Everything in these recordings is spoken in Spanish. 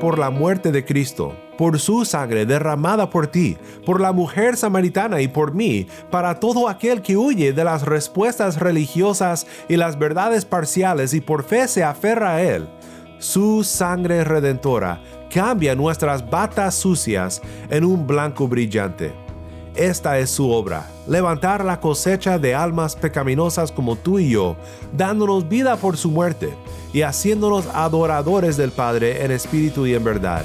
por la muerte de Cristo, por su sangre derramada por ti, por la mujer samaritana y por mí, para todo aquel que huye de las respuestas religiosas y las verdades parciales y por fe se aferra a Él. Su sangre redentora cambia nuestras batas sucias en un blanco brillante. Esta es su obra, levantar la cosecha de almas pecaminosas como tú y yo, dándonos vida por su muerte y haciéndonos adoradores del Padre en espíritu y en verdad.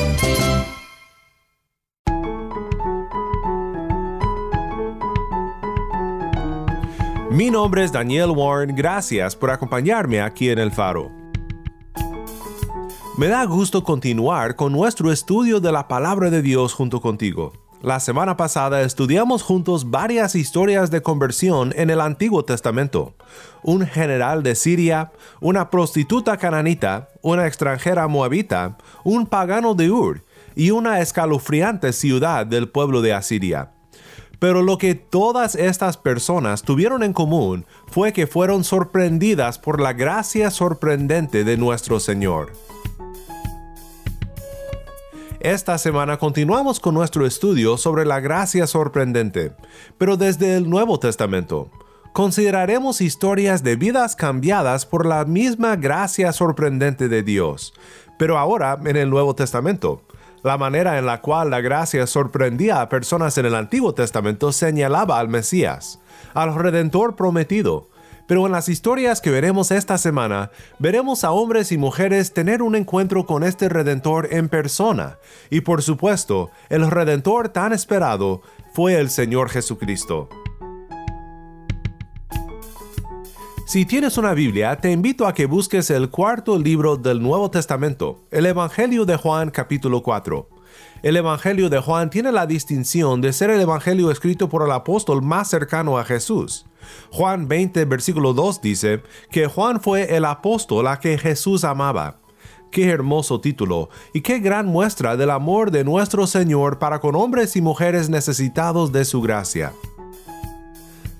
Mi nombre es Daniel Warren, gracias por acompañarme aquí en El Faro. Me da gusto continuar con nuestro estudio de la palabra de Dios junto contigo. La semana pasada estudiamos juntos varias historias de conversión en el Antiguo Testamento. Un general de Siria, una prostituta cananita, una extranjera moabita, un pagano de Ur y una escalofriante ciudad del pueblo de Asiria. Pero lo que todas estas personas tuvieron en común fue que fueron sorprendidas por la gracia sorprendente de nuestro Señor. Esta semana continuamos con nuestro estudio sobre la gracia sorprendente, pero desde el Nuevo Testamento. Consideraremos historias de vidas cambiadas por la misma gracia sorprendente de Dios, pero ahora en el Nuevo Testamento. La manera en la cual la gracia sorprendía a personas en el Antiguo Testamento señalaba al Mesías, al Redentor prometido. Pero en las historias que veremos esta semana, veremos a hombres y mujeres tener un encuentro con este Redentor en persona. Y por supuesto, el Redentor tan esperado fue el Señor Jesucristo. Si tienes una Biblia, te invito a que busques el cuarto libro del Nuevo Testamento, el Evangelio de Juan capítulo 4. El Evangelio de Juan tiene la distinción de ser el Evangelio escrito por el apóstol más cercano a Jesús. Juan 20, versículo 2 dice que Juan fue el apóstol a que Jesús amaba. Qué hermoso título y qué gran muestra del amor de nuestro Señor para con hombres y mujeres necesitados de su gracia.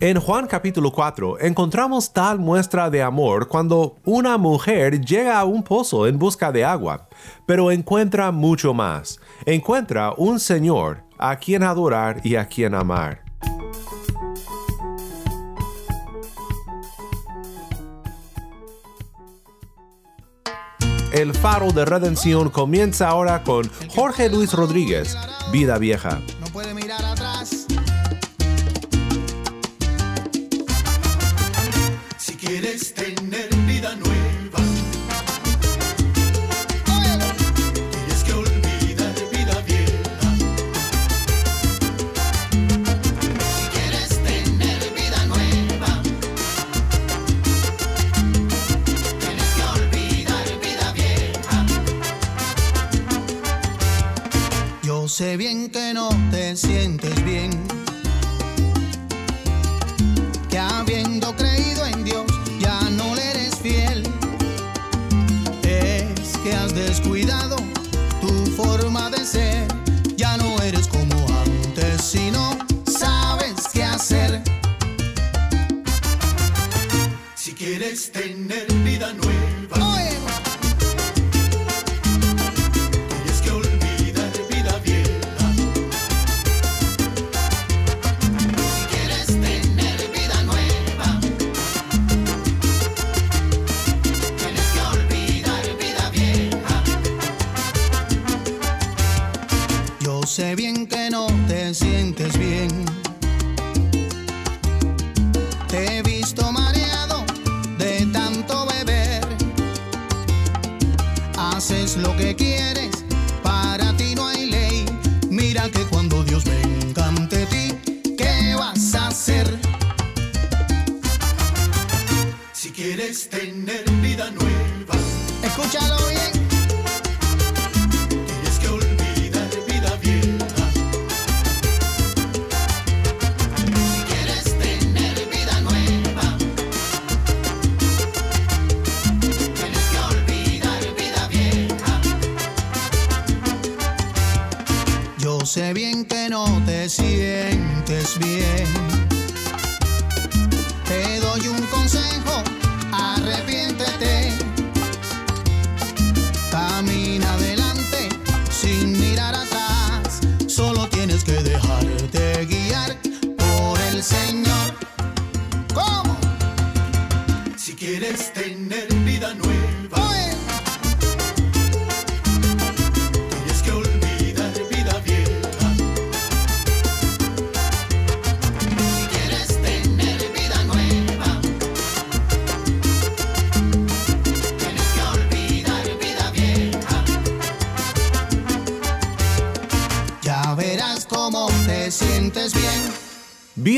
En Juan capítulo 4 encontramos tal muestra de amor cuando una mujer llega a un pozo en busca de agua, pero encuentra mucho más. Encuentra un Señor a quien adorar y a quien amar. El faro de redención comienza ahora con Jorge Luis Rodríguez, Vida Vieja. No puede mirar atrás. Sé bien que no te sientes bien.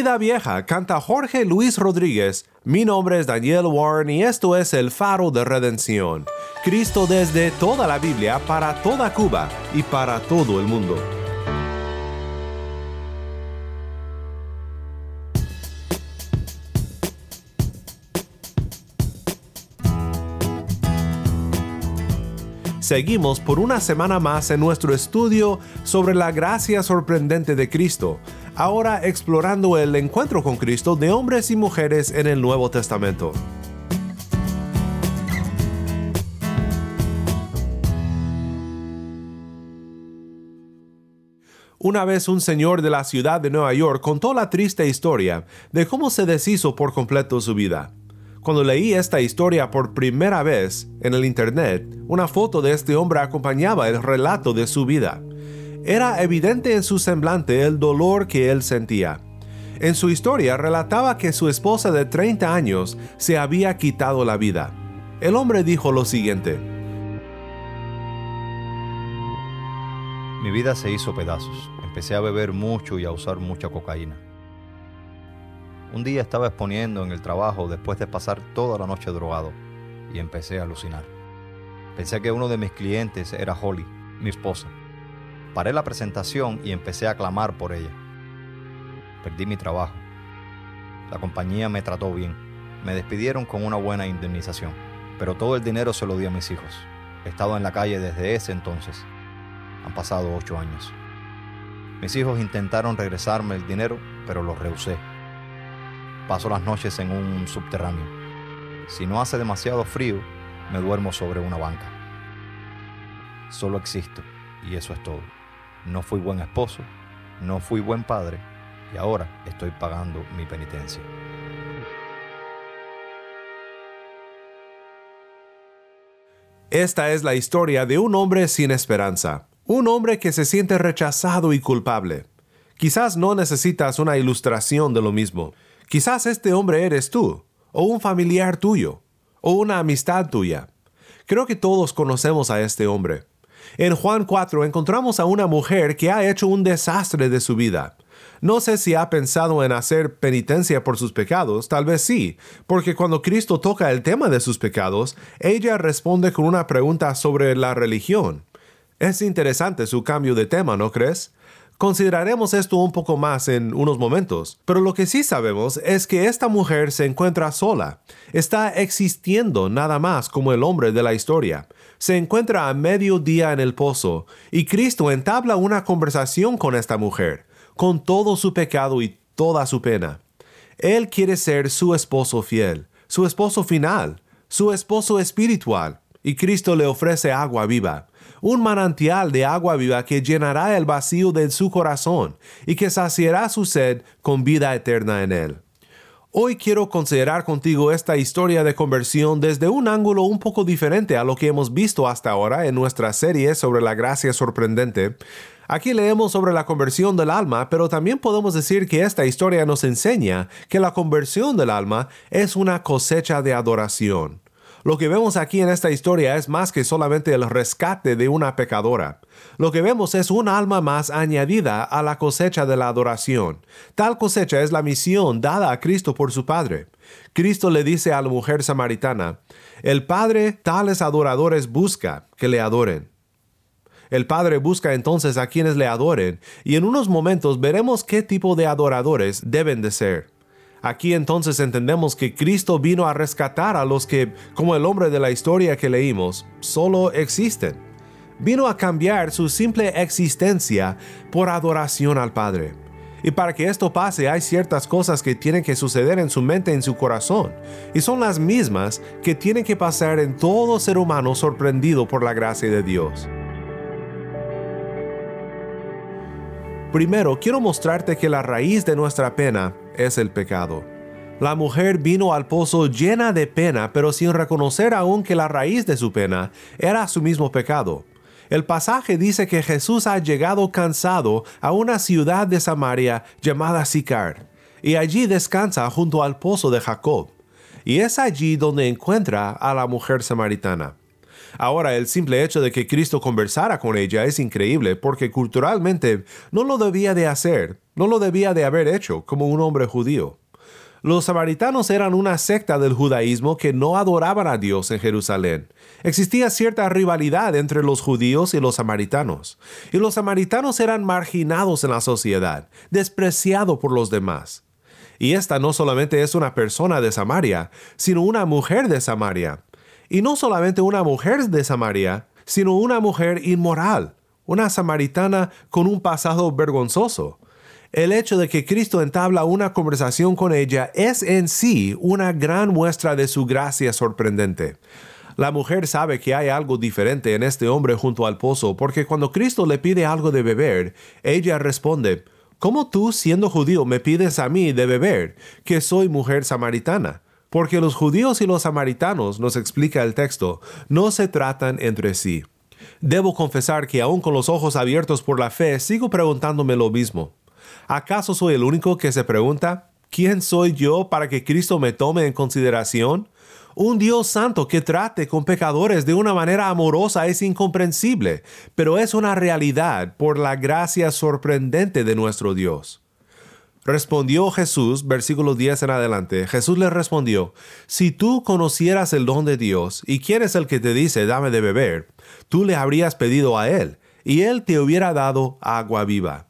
Vida Vieja canta Jorge Luis Rodríguez. Mi nombre es Daniel Warren y esto es El Faro de Redención. Cristo desde toda la Biblia para toda Cuba y para todo el mundo. Seguimos por una semana más en nuestro estudio sobre la gracia sorprendente de Cristo, ahora explorando el encuentro con Cristo de hombres y mujeres en el Nuevo Testamento. Una vez un señor de la ciudad de Nueva York contó la triste historia de cómo se deshizo por completo su vida. Cuando leí esta historia por primera vez en el Internet, una foto de este hombre acompañaba el relato de su vida. Era evidente en su semblante el dolor que él sentía. En su historia relataba que su esposa de 30 años se había quitado la vida. El hombre dijo lo siguiente. Mi vida se hizo pedazos. Empecé a beber mucho y a usar mucha cocaína. Un día estaba exponiendo en el trabajo después de pasar toda la noche drogado y empecé a alucinar. Pensé que uno de mis clientes era Holly, mi esposa. Paré la presentación y empecé a clamar por ella. Perdí mi trabajo. La compañía me trató bien. Me despidieron con una buena indemnización, pero todo el dinero se lo di a mis hijos. He estado en la calle desde ese entonces. Han pasado ocho años. Mis hijos intentaron regresarme el dinero, pero los rehusé. Paso las noches en un subterráneo. Si no hace demasiado frío, me duermo sobre una banca. Solo existo y eso es todo. No fui buen esposo, no fui buen padre y ahora estoy pagando mi penitencia. Esta es la historia de un hombre sin esperanza, un hombre que se siente rechazado y culpable. Quizás no necesitas una ilustración de lo mismo. Quizás este hombre eres tú, o un familiar tuyo, o una amistad tuya. Creo que todos conocemos a este hombre. En Juan 4 encontramos a una mujer que ha hecho un desastre de su vida. No sé si ha pensado en hacer penitencia por sus pecados, tal vez sí, porque cuando Cristo toca el tema de sus pecados, ella responde con una pregunta sobre la religión. Es interesante su cambio de tema, ¿no crees? Consideraremos esto un poco más en unos momentos, pero lo que sí sabemos es que esta mujer se encuentra sola, está existiendo nada más como el hombre de la historia, se encuentra a medio día en el pozo, y Cristo entabla una conversación con esta mujer, con todo su pecado y toda su pena. Él quiere ser su esposo fiel, su esposo final, su esposo espiritual, y Cristo le ofrece agua viva un manantial de agua viva que llenará el vacío de su corazón y que saciará su sed con vida eterna en él. Hoy quiero considerar contigo esta historia de conversión desde un ángulo un poco diferente a lo que hemos visto hasta ahora en nuestra serie sobre la gracia sorprendente. Aquí leemos sobre la conversión del alma, pero también podemos decir que esta historia nos enseña que la conversión del alma es una cosecha de adoración. Lo que vemos aquí en esta historia es más que solamente el rescate de una pecadora. Lo que vemos es un alma más añadida a la cosecha de la adoración. Tal cosecha es la misión dada a Cristo por su Padre. Cristo le dice a la mujer samaritana, el Padre tales adoradores busca que le adoren. El Padre busca entonces a quienes le adoren, y en unos momentos veremos qué tipo de adoradores deben de ser. Aquí entonces entendemos que Cristo vino a rescatar a los que, como el hombre de la historia que leímos, solo existen. vino a cambiar su simple existencia por adoración al Padre. Y para que esto pase hay ciertas cosas que tienen que suceder en su mente y en su corazón, y son las mismas que tienen que pasar en todo ser humano sorprendido por la gracia de Dios. Primero, quiero mostrarte que la raíz de nuestra pena es el pecado. La mujer vino al pozo llena de pena, pero sin reconocer aún que la raíz de su pena era su mismo pecado. El pasaje dice que Jesús ha llegado cansado a una ciudad de Samaria llamada Sicar, y allí descansa junto al pozo de Jacob, y es allí donde encuentra a la mujer samaritana. Ahora, el simple hecho de que Cristo conversara con ella es increíble porque culturalmente no lo debía de hacer, no lo debía de haber hecho como un hombre judío. Los samaritanos eran una secta del judaísmo que no adoraban a Dios en Jerusalén. Existía cierta rivalidad entre los judíos y los samaritanos, y los samaritanos eran marginados en la sociedad, despreciados por los demás. Y esta no solamente es una persona de Samaria, sino una mujer de Samaria. Y no solamente una mujer de Samaria, sino una mujer inmoral, una samaritana con un pasado vergonzoso. El hecho de que Cristo entabla una conversación con ella es en sí una gran muestra de su gracia sorprendente. La mujer sabe que hay algo diferente en este hombre junto al pozo porque cuando Cristo le pide algo de beber, ella responde, ¿Cómo tú, siendo judío, me pides a mí de beber, que soy mujer samaritana? Porque los judíos y los samaritanos, nos explica el texto, no se tratan entre sí. Debo confesar que aún con los ojos abiertos por la fe, sigo preguntándome lo mismo. ¿Acaso soy el único que se pregunta, ¿quién soy yo para que Cristo me tome en consideración? Un Dios santo que trate con pecadores de una manera amorosa es incomprensible, pero es una realidad por la gracia sorprendente de nuestro Dios. Respondió Jesús, versículo 10 en adelante, Jesús le respondió, Si tú conocieras el don de Dios, y quién es el que te dice, dame de beber, tú le habrías pedido a él, y él te hubiera dado agua viva.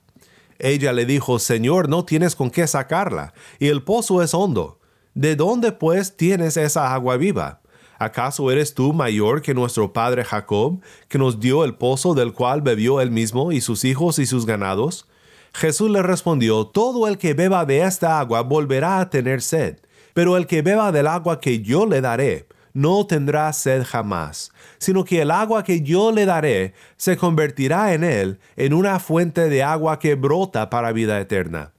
Ella le dijo, Señor, no tienes con qué sacarla, y el pozo es hondo. ¿De dónde pues tienes esa agua viva? ¿Acaso eres tú mayor que nuestro padre Jacob, que nos dio el pozo del cual bebió él mismo y sus hijos y sus ganados? Jesús le respondió, Todo el que beba de esta agua volverá a tener sed, pero el que beba del agua que yo le daré, no tendrá sed jamás, sino que el agua que yo le daré se convertirá en él en una fuente de agua que brota para vida eterna.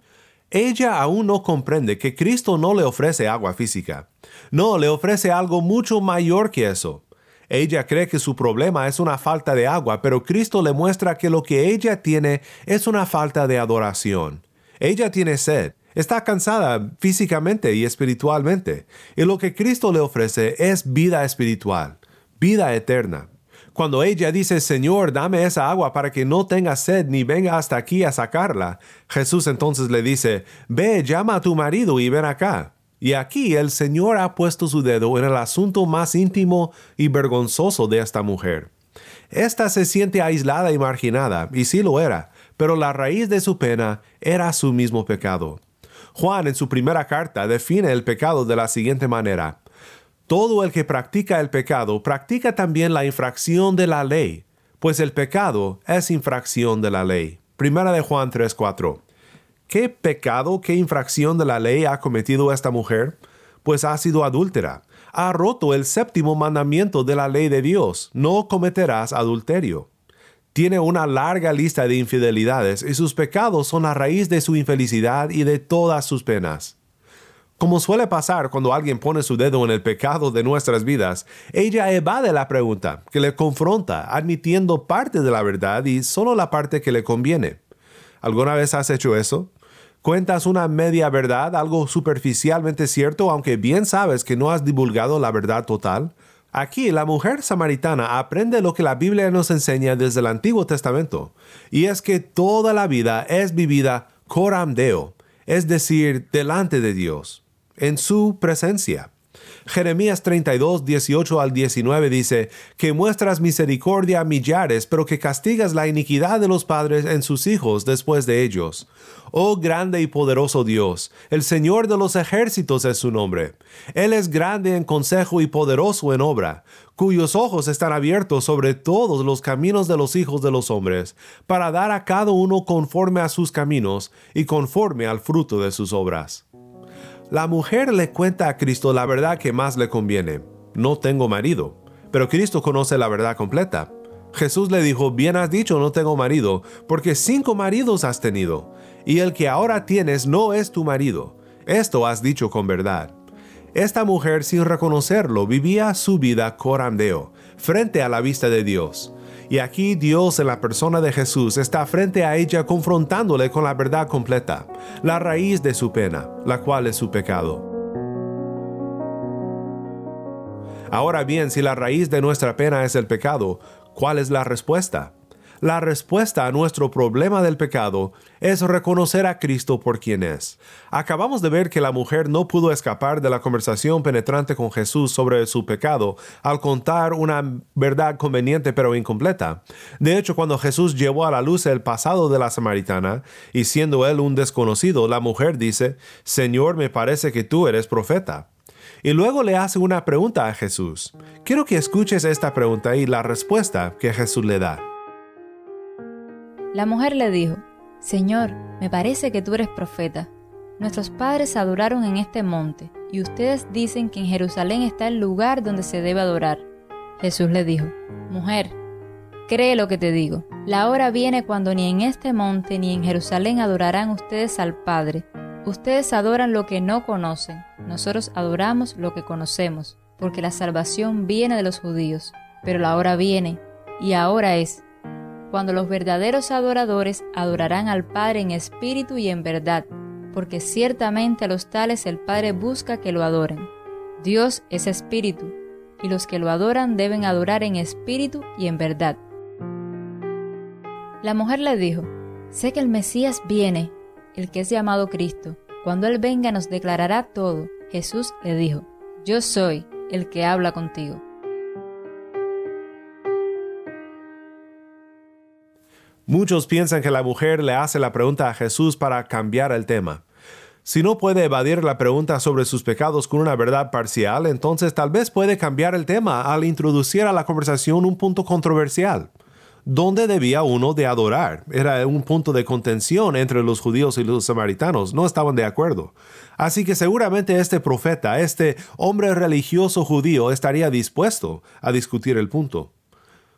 Ella aún no comprende que Cristo no le ofrece agua física. No, le ofrece algo mucho mayor que eso. Ella cree que su problema es una falta de agua, pero Cristo le muestra que lo que ella tiene es una falta de adoración. Ella tiene sed, está cansada físicamente y espiritualmente, y lo que Cristo le ofrece es vida espiritual, vida eterna. Cuando ella dice, Señor, dame esa agua para que no tenga sed ni venga hasta aquí a sacarla, Jesús entonces le dice, Ve, llama a tu marido y ven acá. Y aquí el Señor ha puesto su dedo en el asunto más íntimo y vergonzoso de esta mujer. Esta se siente aislada y marginada, y sí lo era, pero la raíz de su pena era su mismo pecado. Juan en su primera carta define el pecado de la siguiente manera. Todo el que practica el pecado practica también la infracción de la ley, pues el pecado es infracción de la ley. Primera de Juan 3:4. ¿Qué pecado, qué infracción de la ley ha cometido esta mujer? Pues ha sido adúltera. Ha roto el séptimo mandamiento de la ley de Dios, no cometerás adulterio. Tiene una larga lista de infidelidades y sus pecados son la raíz de su infelicidad y de todas sus penas. Como suele pasar cuando alguien pone su dedo en el pecado de nuestras vidas, ella evade la pregunta, que le confronta, admitiendo parte de la verdad y solo la parte que le conviene. ¿Alguna vez has hecho eso? ¿Cuentas una media verdad, algo superficialmente cierto, aunque bien sabes que no has divulgado la verdad total? Aquí la mujer samaritana aprende lo que la Biblia nos enseña desde el Antiguo Testamento, y es que toda la vida es vivida coram deo, es decir, delante de Dios, en su presencia. Jeremías 32, 18 al 19 dice, que muestras misericordia a millares, pero que castigas la iniquidad de los padres en sus hijos después de ellos. Oh grande y poderoso Dios, el Señor de los ejércitos es su nombre. Él es grande en consejo y poderoso en obra, cuyos ojos están abiertos sobre todos los caminos de los hijos de los hombres, para dar a cada uno conforme a sus caminos y conforme al fruto de sus obras. La mujer le cuenta a Cristo la verdad que más le conviene. No tengo marido. Pero Cristo conoce la verdad completa. Jesús le dijo, bien has dicho, no tengo marido, porque cinco maridos has tenido, y el que ahora tienes no es tu marido. Esto has dicho con verdad. Esta mujer, sin reconocerlo, vivía su vida corandeo, frente a la vista de Dios. Y aquí Dios en la persona de Jesús está frente a ella confrontándole con la verdad completa, la raíz de su pena, la cual es su pecado. Ahora bien, si la raíz de nuestra pena es el pecado, ¿cuál es la respuesta? La respuesta a nuestro problema del pecado es reconocer a Cristo por quien es. Acabamos de ver que la mujer no pudo escapar de la conversación penetrante con Jesús sobre su pecado al contar una verdad conveniente pero incompleta. De hecho, cuando Jesús llevó a la luz el pasado de la samaritana, y siendo él un desconocido, la mujer dice, Señor, me parece que tú eres profeta. Y luego le hace una pregunta a Jesús. Quiero que escuches esta pregunta y la respuesta que Jesús le da. La mujer le dijo, Señor, me parece que tú eres profeta. Nuestros padres adoraron en este monte, y ustedes dicen que en Jerusalén está el lugar donde se debe adorar. Jesús le dijo, Mujer, cree lo que te digo. La hora viene cuando ni en este monte ni en Jerusalén adorarán ustedes al Padre. Ustedes adoran lo que no conocen, nosotros adoramos lo que conocemos, porque la salvación viene de los judíos. Pero la hora viene, y ahora es, cuando los verdaderos adoradores adorarán al Padre en espíritu y en verdad, porque ciertamente a los tales el Padre busca que lo adoren. Dios es espíritu, y los que lo adoran deben adorar en espíritu y en verdad. La mujer le dijo, sé que el Mesías viene, el que es llamado Cristo. Cuando Él venga nos declarará todo. Jesús le dijo, yo soy el que habla contigo. Muchos piensan que la mujer le hace la pregunta a Jesús para cambiar el tema. Si no puede evadir la pregunta sobre sus pecados con una verdad parcial, entonces tal vez puede cambiar el tema al introducir a la conversación un punto controversial. ¿Dónde debía uno de adorar? Era un punto de contención entre los judíos y los samaritanos, no estaban de acuerdo. Así que seguramente este profeta, este hombre religioso judío, estaría dispuesto a discutir el punto.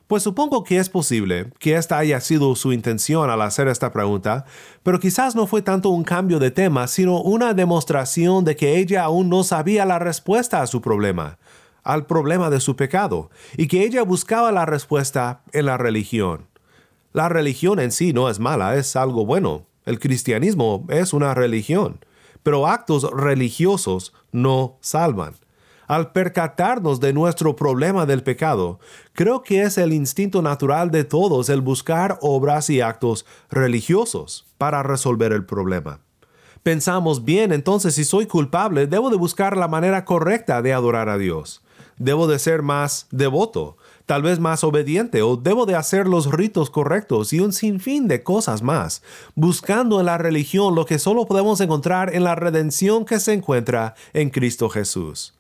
Pues supongo que es posible que esta haya sido su intención al hacer esta pregunta, pero quizás no fue tanto un cambio de tema, sino una demostración de que ella aún no sabía la respuesta a su problema, al problema de su pecado, y que ella buscaba la respuesta en la religión. La religión en sí no es mala, es algo bueno. El cristianismo es una religión, pero actos religiosos no salvan al percatarnos de nuestro problema del pecado, creo que es el instinto natural de todos el buscar obras y actos religiosos para resolver el problema. Pensamos, bien, entonces si soy culpable, debo de buscar la manera correcta de adorar a Dios. Debo de ser más devoto, tal vez más obediente, o debo de hacer los ritos correctos y un sinfín de cosas más, buscando en la religión lo que solo podemos encontrar en la redención que se encuentra en Cristo Jesús.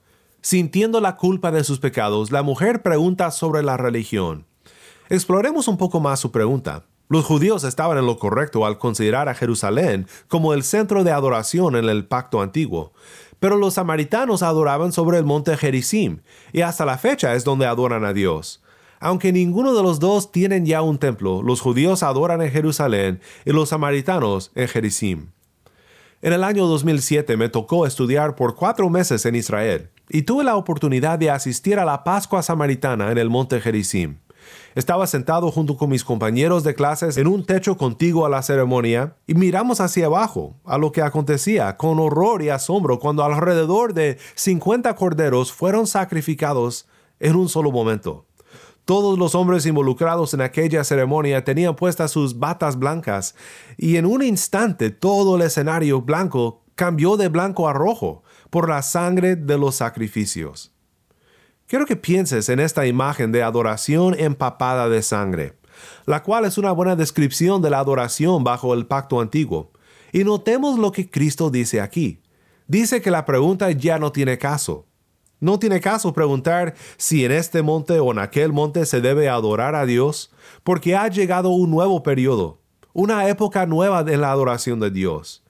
Sintiendo la culpa de sus pecados, la mujer pregunta sobre la religión. Exploremos un poco más su pregunta. Los judíos estaban en lo correcto al considerar a Jerusalén como el centro de adoración en el pacto antiguo, pero los samaritanos adoraban sobre el monte Gerizim, y hasta la fecha es donde adoran a Dios. Aunque ninguno de los dos tienen ya un templo, los judíos adoran en Jerusalén y los samaritanos en Gerizim. En el año 2007 me tocó estudiar por cuatro meses en Israel y tuve la oportunidad de asistir a la Pascua Samaritana en el monte Gerizim. Estaba sentado junto con mis compañeros de clases en un techo contiguo a la ceremonia y miramos hacia abajo a lo que acontecía con horror y asombro cuando alrededor de 50 corderos fueron sacrificados en un solo momento. Todos los hombres involucrados en aquella ceremonia tenían puestas sus batas blancas y en un instante todo el escenario blanco cambió de blanco a rojo por la sangre de los sacrificios. Quiero que pienses en esta imagen de adoración empapada de sangre, la cual es una buena descripción de la adoración bajo el pacto antiguo. Y notemos lo que Cristo dice aquí. Dice que la pregunta ya no tiene caso. No tiene caso preguntar si en este monte o en aquel monte se debe adorar a Dios, porque ha llegado un nuevo periodo, una época nueva en la adoración de Dios.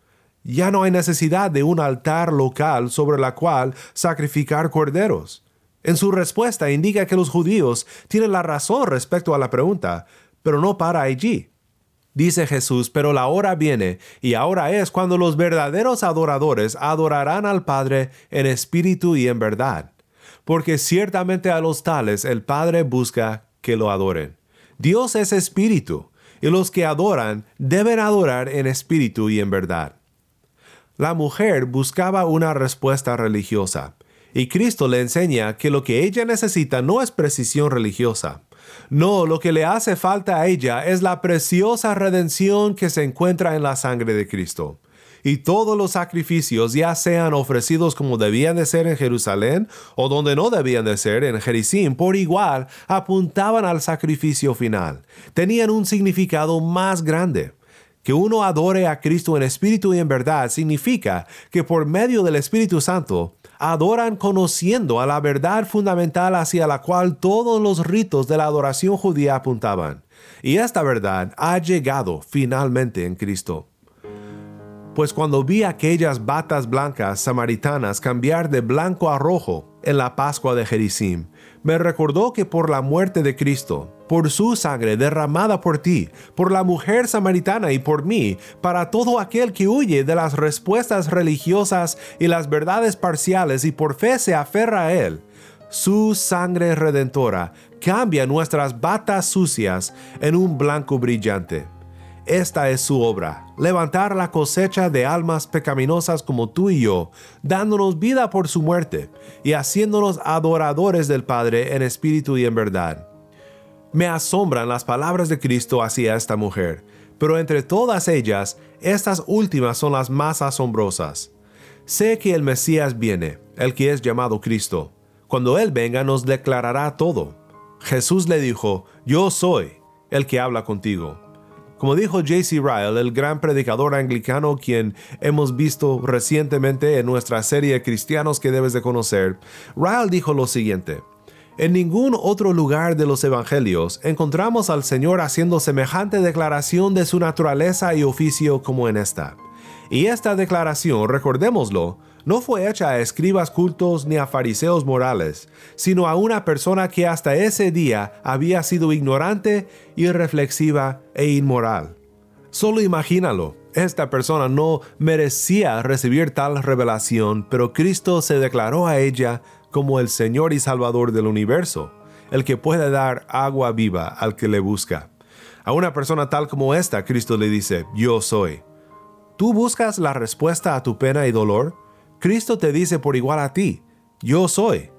Ya no hay necesidad de un altar local sobre la cual sacrificar corderos. En su respuesta indica que los judíos tienen la razón respecto a la pregunta, pero no para allí. Dice Jesús, pero la hora viene, y ahora es cuando los verdaderos adoradores adorarán al Padre en espíritu y en verdad, porque ciertamente a los tales el Padre busca que lo adoren. Dios es espíritu, y los que adoran deben adorar en espíritu y en verdad. La mujer buscaba una respuesta religiosa, y Cristo le enseña que lo que ella necesita no es precisión religiosa. No, lo que le hace falta a ella es la preciosa redención que se encuentra en la sangre de Cristo. Y todos los sacrificios, ya sean ofrecidos como debían de ser en Jerusalén o donde no debían de ser en Jericín, por igual apuntaban al sacrificio final. Tenían un significado más grande. Que uno adore a Cristo en espíritu y en verdad significa que por medio del Espíritu Santo adoran conociendo a la verdad fundamental hacia la cual todos los ritos de la adoración judía apuntaban. Y esta verdad ha llegado finalmente en Cristo. Pues cuando vi aquellas batas blancas samaritanas cambiar de blanco a rojo en la Pascua de Jericim, me recordó que por la muerte de Cristo, por su sangre derramada por ti, por la mujer samaritana y por mí, para todo aquel que huye de las respuestas religiosas y las verdades parciales y por fe se aferra a Él, su sangre redentora cambia nuestras batas sucias en un blanco brillante. Esta es su obra, levantar la cosecha de almas pecaminosas como tú y yo, dándonos vida por su muerte y haciéndonos adoradores del Padre en espíritu y en verdad. Me asombran las palabras de Cristo hacia esta mujer, pero entre todas ellas, estas últimas son las más asombrosas. Sé que el Mesías viene, el que es llamado Cristo. Cuando Él venga nos declarará todo. Jesús le dijo, Yo soy el que habla contigo. Como dijo J.C. Ryle, el gran predicador anglicano quien hemos visto recientemente en nuestra serie Cristianos que debes de conocer, Ryle dijo lo siguiente, en ningún otro lugar de los evangelios encontramos al Señor haciendo semejante declaración de su naturaleza y oficio como en esta. Y esta declaración, recordémoslo, no fue hecha a escribas cultos ni a fariseos morales, sino a una persona que hasta ese día había sido ignorante, irreflexiva e inmoral. Solo imagínalo, esta persona no merecía recibir tal revelación, pero Cristo se declaró a ella como el Señor y Salvador del universo, el que puede dar agua viva al que le busca. A una persona tal como esta, Cristo le dice, yo soy. ¿Tú buscas la respuesta a tu pena y dolor? Cristo te dice por igual a ti, yo soy.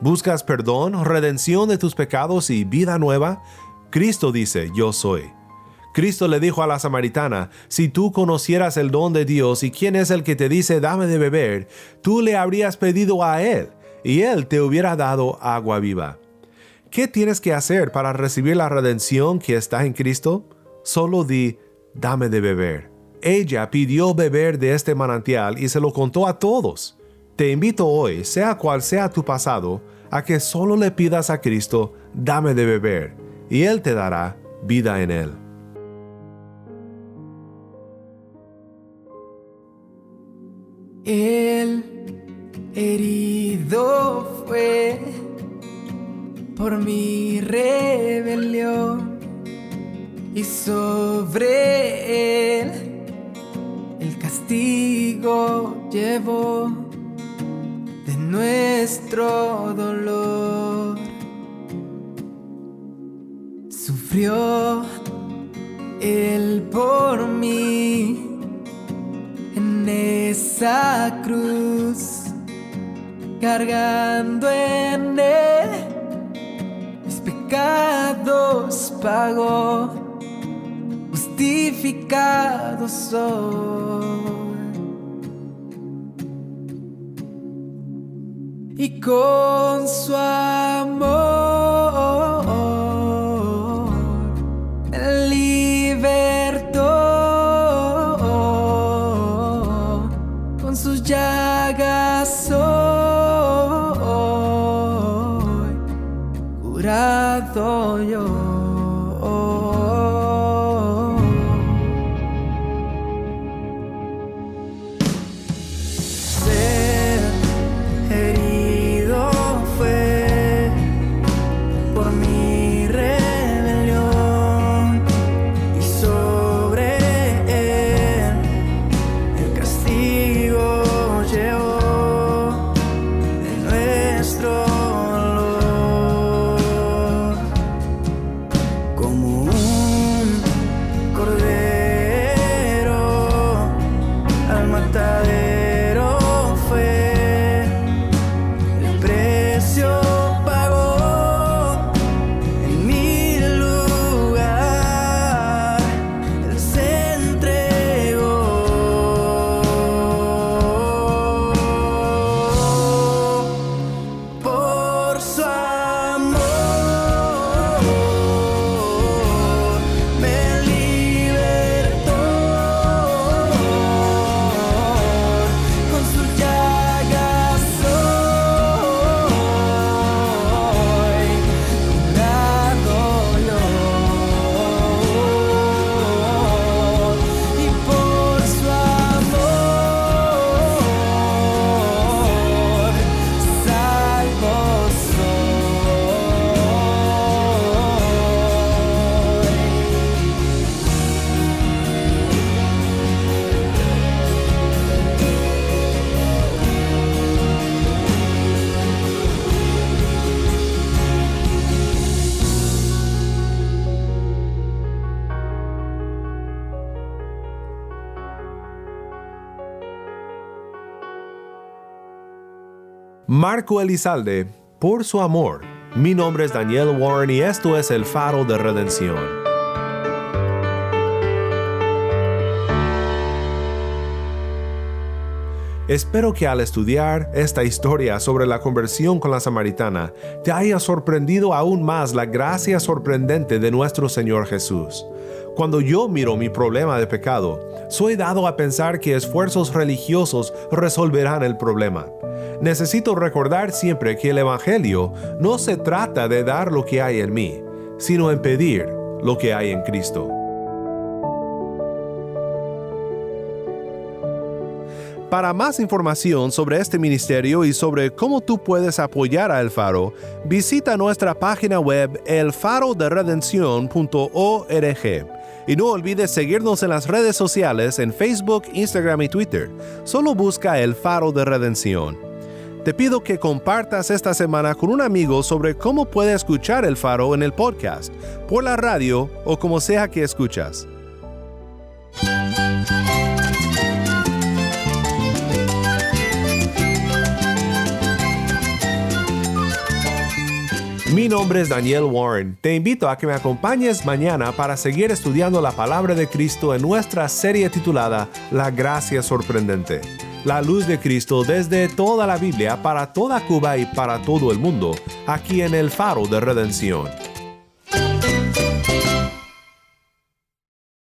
¿Buscas perdón, redención de tus pecados y vida nueva? Cristo dice, yo soy. Cristo le dijo a la samaritana, si tú conocieras el don de Dios y quién es el que te dice dame de beber, tú le habrías pedido a Él y Él te hubiera dado agua viva. ¿Qué tienes que hacer para recibir la redención que está en Cristo? Solo di, dame de beber. Ella pidió beber de este manantial y se lo contó a todos. Te invito hoy, sea cual sea tu pasado, a que solo le pidas a Cristo, dame de beber, y Él te dará vida en Él. Herido fue por mi rebelión y sobre él castigo llevó de nuestro dolor. Sufrió él por mí en esa cruz, cargando en él mis pecados pagó justificado soy. Con su amor libertó con sus llagas soy curado yo. Marco Elizalde, por su amor. Mi nombre es Daniel Warren y esto es el faro de redención. Espero que al estudiar esta historia sobre la conversión con la samaritana, te haya sorprendido aún más la gracia sorprendente de nuestro Señor Jesús. Cuando yo miro mi problema de pecado, soy dado a pensar que esfuerzos religiosos resolverán el problema. Necesito recordar siempre que el Evangelio no se trata de dar lo que hay en mí, sino en pedir lo que hay en Cristo. Para más información sobre este ministerio y sobre cómo tú puedes apoyar a El Faro, visita nuestra página web elfaroderedención.org. Y no olvides seguirnos en las redes sociales en Facebook, Instagram y Twitter. Solo busca El Faro de Redención. Te pido que compartas esta semana con un amigo sobre cómo puede escuchar El Faro en el podcast, por la radio o como sea que escuchas. Mi nombre es Daniel Warren. Te invito a que me acompañes mañana para seguir estudiando la palabra de Cristo en nuestra serie titulada La Gracia Sorprendente. La luz de Cristo desde toda la Biblia para toda Cuba y para todo el mundo, aquí en el Faro de Redención.